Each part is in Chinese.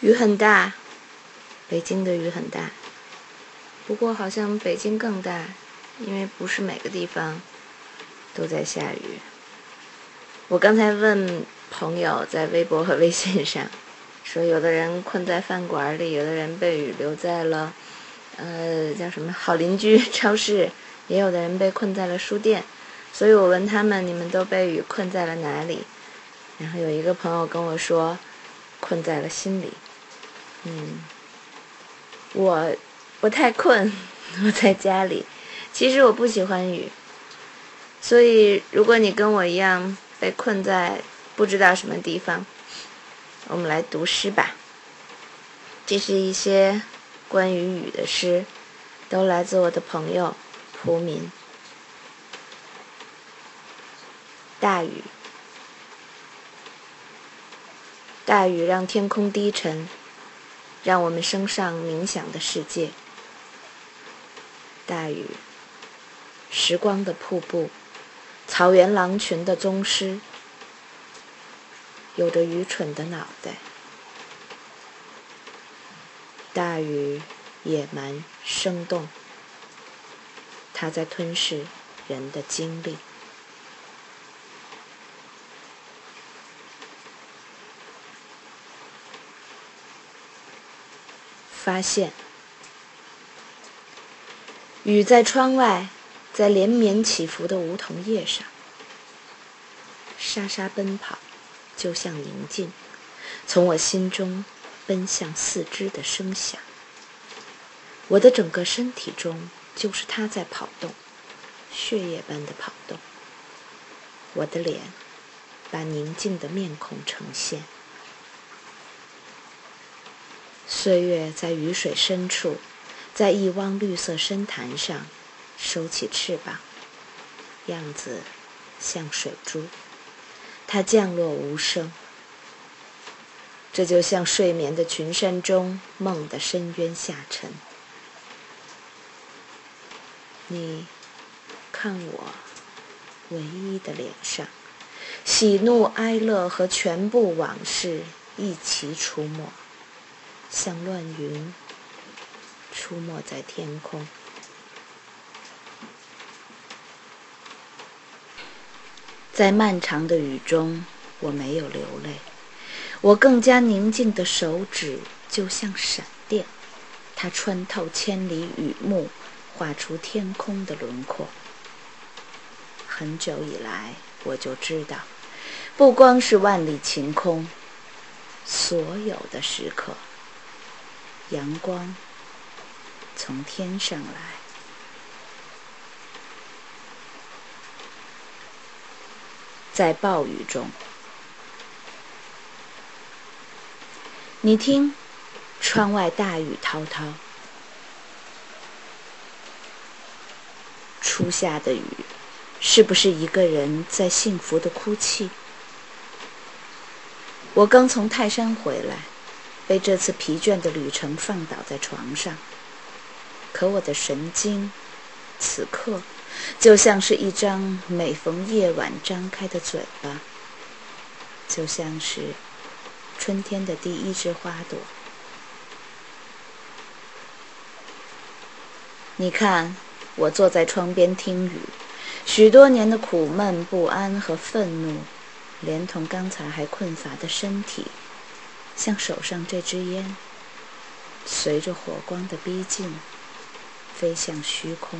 雨很大，北京的雨很大。不过好像北京更大，因为不是每个地方都在下雨。我刚才问朋友在微博和微信上，说有的人困在饭馆里，有的人被雨留在了，呃，叫什么好邻居超市，也有的人被困在了书店。所以我问他们，你们都被雨困在了哪里？然后有一个朋友跟我说，困在了心里。嗯，我。我太困，我在家里。其实我不喜欢雨，所以如果你跟我一样被困在不知道什么地方，我们来读诗吧。这是一些关于雨的诗，都来自我的朋友蒲民。大雨，大雨让天空低沉，让我们升上冥想的世界。大雨，时光的瀑布，草原狼群的宗师，有着愚蠢的脑袋。大雨，野蛮生动，它在吞噬人的精力。发现。雨在窗外，在连绵起伏的梧桐叶上，沙沙奔跑，就像宁静，从我心中奔向四肢的声响。我的整个身体中就是它在跑动，血液般的跑动。我的脸把宁静的面孔呈现。岁月在雨水深处。在一汪绿色深潭上，收起翅膀，样子像水珠。它降落无声，这就像睡眠的群山中梦的深渊下沉。你看我唯一的脸上，喜怒哀乐和全部往事一齐出没，像乱云。出没在天空，在漫长的雨中，我没有流泪。我更加宁静的手指就像闪电，它穿透千里雨幕，画出天空的轮廓。很久以来，我就知道，不光是万里晴空，所有的时刻，阳光。从天上来，在暴雨中，你听，窗外大雨滔滔，初夏的雨，是不是一个人在幸福的哭泣？我刚从泰山回来，被这次疲倦的旅程放倒在床上。可我的神经，此刻就像是一张每逢夜晚张开的嘴巴，就像是春天的第一只花朵。你看，我坐在窗边听雨，许多年的苦闷、不安和愤怒，连同刚才还困乏的身体，像手上这支烟，随着火光的逼近。飞向虚空。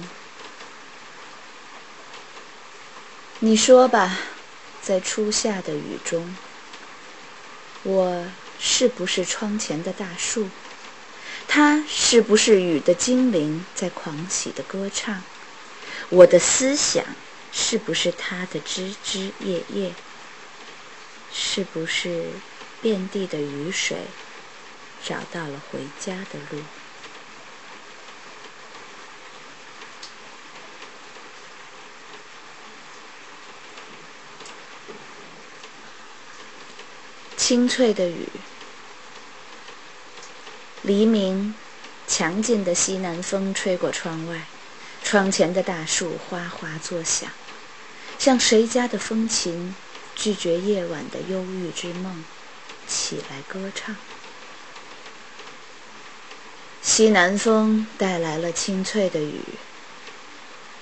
你说吧，在初夏的雨中，我是不是窗前的大树？它是不是雨的精灵在狂喜的歌唱？我的思想是不是它的枝枝叶叶？是不是遍地的雨水找到了回家的路？清脆的雨，黎明，强劲的西南风吹过窗外，窗前的大树哗哗作响，像谁家的风琴拒绝夜晚的忧郁之梦，起来歌唱。西南风带来了清脆的雨，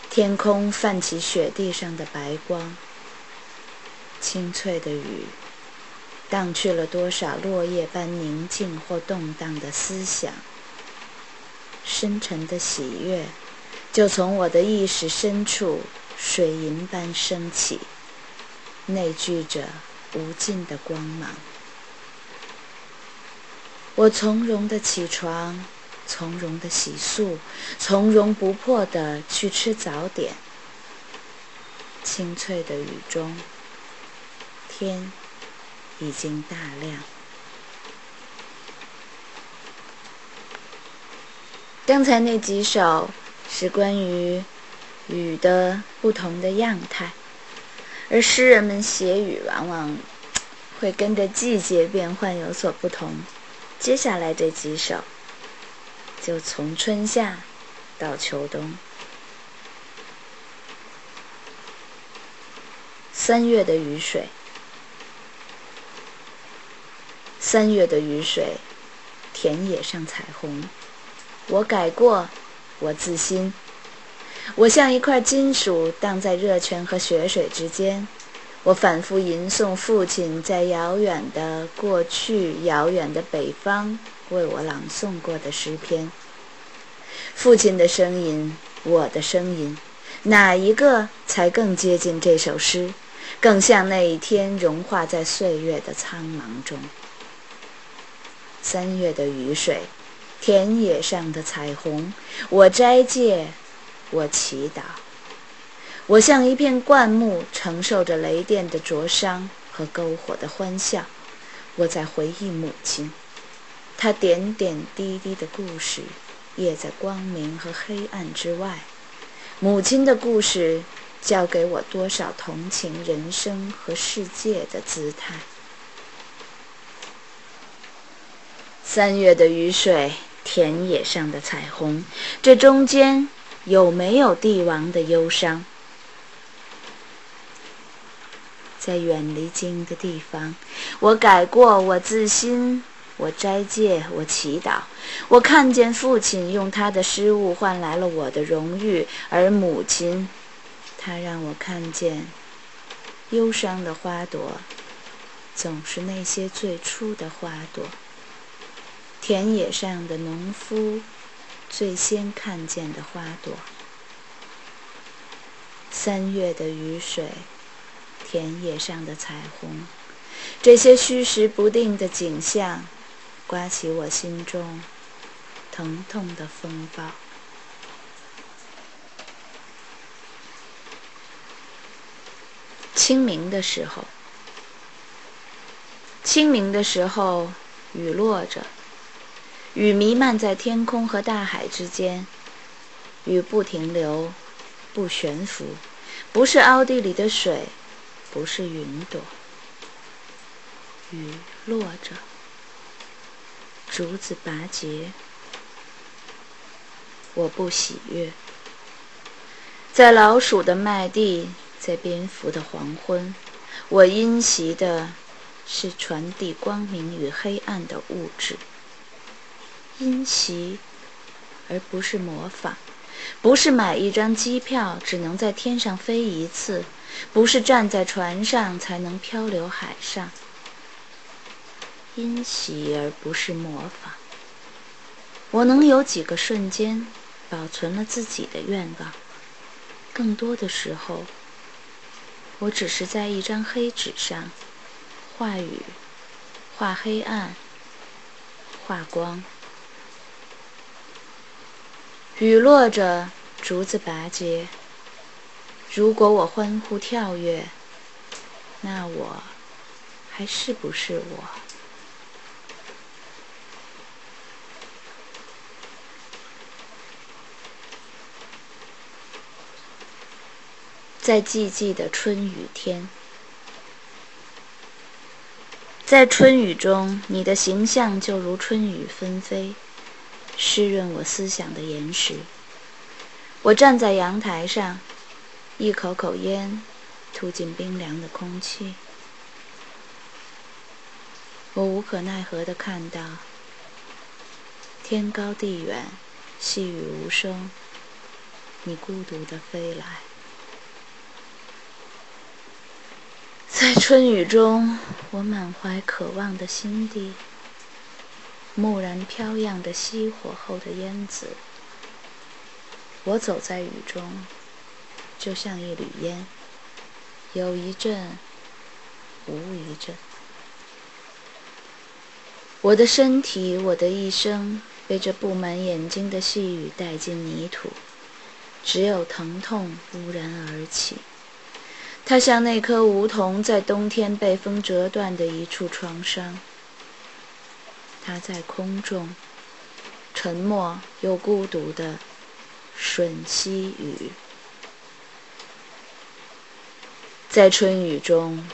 天空泛起雪地上的白光。清脆的雨，荡去了多少落叶般宁静或动荡的思想。深沉的喜悦，就从我的意识深处水银般升起，内聚着无尽的光芒。我从容的起床。从容的洗漱，从容不迫的去吃早点。清脆的雨中，天已经大亮。刚才那几首是关于雨的不同的样态，而诗人们写雨往往会跟着季节变换有所不同。接下来这几首。就从春夏到秋冬，三月的雨水，三月的雨水，田野上彩虹。我改过，我自新。我像一块金属荡在热泉和雪水之间。我反复吟诵父亲在遥远的过去、遥远的北方。为我朗诵过的诗篇，父亲的声音，我的声音，哪一个才更接近这首诗，更像那一天融化在岁月的苍茫中？三月的雨水，田野上的彩虹，我斋戒，我祈祷，我像一片灌木，承受着雷电的灼伤和篝火的欢笑，我在回忆母亲。她点点滴滴的故事，也在光明和黑暗之外。母亲的故事，教给我多少同情人生和世界的姿态。三月的雨水，田野上的彩虹，这中间有没有帝王的忧伤？在远离京的地方，我改过，我自新。我斋戒，我祈祷，我看见父亲用他的失误换来了我的荣誉，而母亲，她让我看见，忧伤的花朵，总是那些最初的花朵。田野上的农夫，最先看见的花朵。三月的雨水，田野上的彩虹，这些虚实不定的景象。刮起我心中疼痛的风暴。清明的时候，清明的时候，雨落着，雨弥漫在天空和大海之间，雨不停留，不悬浮，不是凹地里的水，不是云朵，雨落着。竹子拔节，我不喜悦。在老鼠的麦地，在蝙蝠的黄昏，我因袭的是传递光明与黑暗的物质。因袭，而不是模仿；不是买一张机票只能在天上飞一次；不是站在船上才能漂流海上。因袭而不是模仿。我能有几个瞬间保存了自己的愿望？更多的时候，我只是在一张黑纸上画雨、画黑暗、画光。雨落着，竹子拔节。如果我欢呼跳跃，那我还是不是我？在寂寂的春雨天，在春雨中，你的形象就如春雨纷飞，湿润我思想的岩石。我站在阳台上，一口口烟吐进冰凉的空气。我无可奈何地看到，天高地远，细雨无声，你孤独地飞来。在春雨中，我满怀渴望的心地，蓦然飘扬的熄火后的烟子。我走在雨中，就像一缕烟，有一阵，无一阵。我的身体，我的一生，被这布满眼睛的细雨带进泥土，只有疼痛忽然而起。它像那颗梧桐在冬天被风折断的一处创伤。它在空中，沉默又孤独的吮吸雨。在春雨中，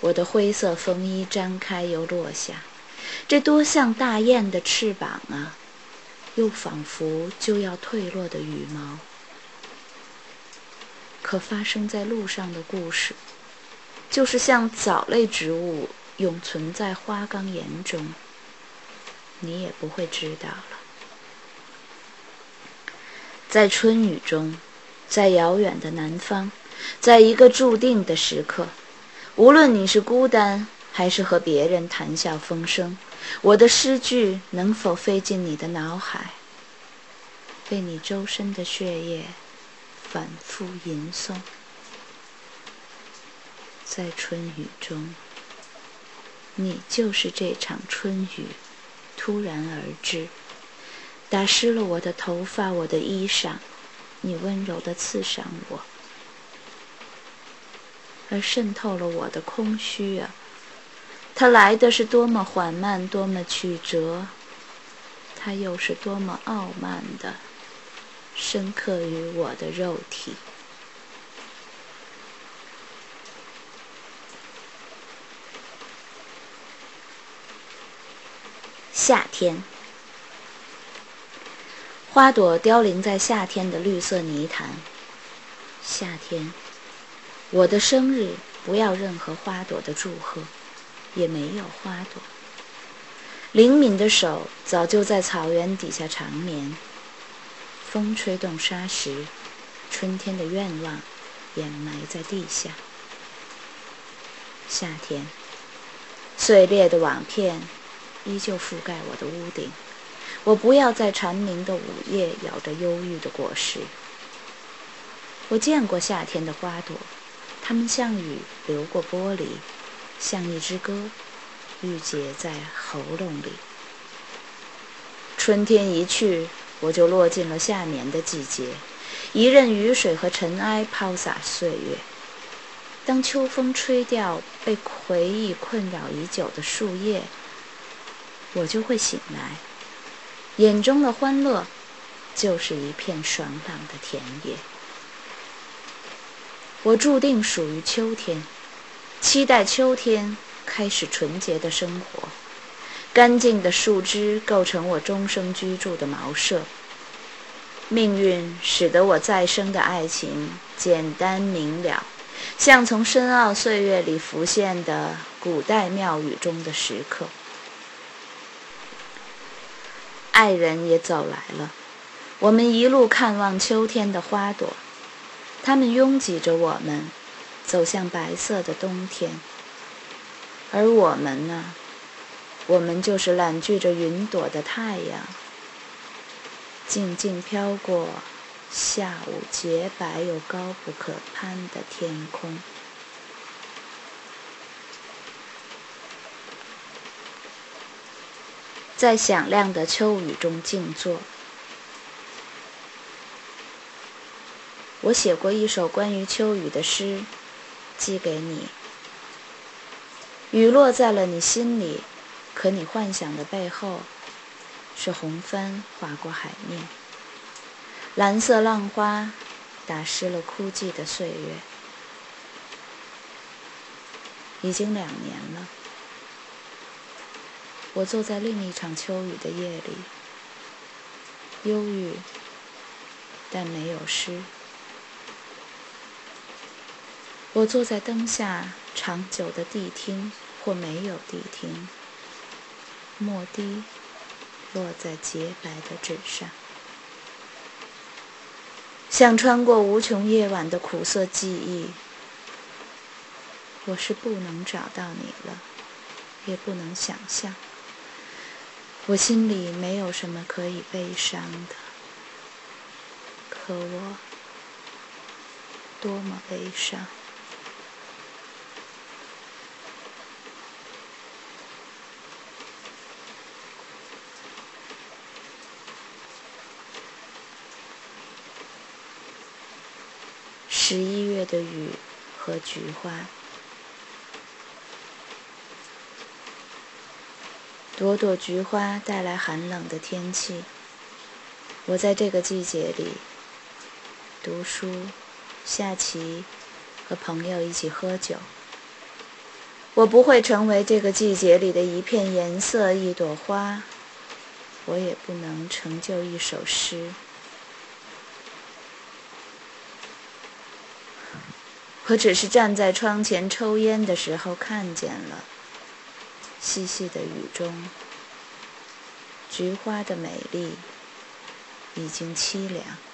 我的灰色风衣张开又落下。这多像大雁的翅膀啊，又仿佛就要退落的羽毛。可发生在路上的故事，就是像藻类植物永存在花岗岩中，你也不会知道了。在春雨中，在遥远的南方，在一个注定的时刻，无论你是孤单。还是和别人谈笑风生，我的诗句能否飞进你的脑海，被你周身的血液反复吟诵？在春雨中，你就是这场春雨，突然而至，打湿了我的头发，我的衣裳，你温柔地刺伤我，而渗透了我的空虚啊！它来的是多么缓慢，多么曲折；它又是多么傲慢的，深刻于我的肉体。夏天，花朵凋零在夏天的绿色泥潭。夏天，我的生日，不要任何花朵的祝贺。也没有花朵，灵敏的手早就在草原底下长眠。风吹动沙石，春天的愿望掩埋在地下。夏天，碎裂的瓦片依旧覆盖我的屋顶。我不要在蝉鸣的午夜咬着忧郁的果实。我见过夏天的花朵，它们像雨流过玻璃。像一支歌，郁结在喉咙里。春天一去，我就落进了夏眠的季节。一任雨水和尘埃抛洒岁月。当秋风吹掉被回忆困扰已久的树叶，我就会醒来，眼中的欢乐就是一片爽朗的田野。我注定属于秋天。期待秋天开始纯洁的生活，干净的树枝构成我终生居住的茅舍。命运使得我再生的爱情简单明了，像从深奥岁月里浮现的古代庙宇中的石刻。爱人也走来了，我们一路看望秋天的花朵，它们拥挤着我们。走向白色的冬天，而我们呢？我们就是揽聚着云朵的太阳，静静飘过下午洁白又高不可攀的天空，在响亮的秋雨中静坐。我写过一首关于秋雨的诗。寄给你，雨落在了你心里，可你幻想的背后，是红帆划过海面，蓝色浪花打湿了枯寂的岁月。已经两年了，我坐在另一场秋雨的夜里，忧郁，但没有诗。我坐在灯下，长久的谛听，或没有谛听。墨滴，落在洁白的纸上，像穿过无穷夜晚的苦涩记忆。我是不能找到你了，也不能想象。我心里没有什么可以悲伤的，可我多么悲伤！十一月的雨和菊花。朵朵菊花带来寒冷的天气。我在这个季节里读书、下棋，和朋友一起喝酒。我不会成为这个季节里的一片颜色、一朵花，我也不能成就一首诗。我只是站在窗前抽烟的时候看见了。细细的雨中，菊花的美丽已经凄凉。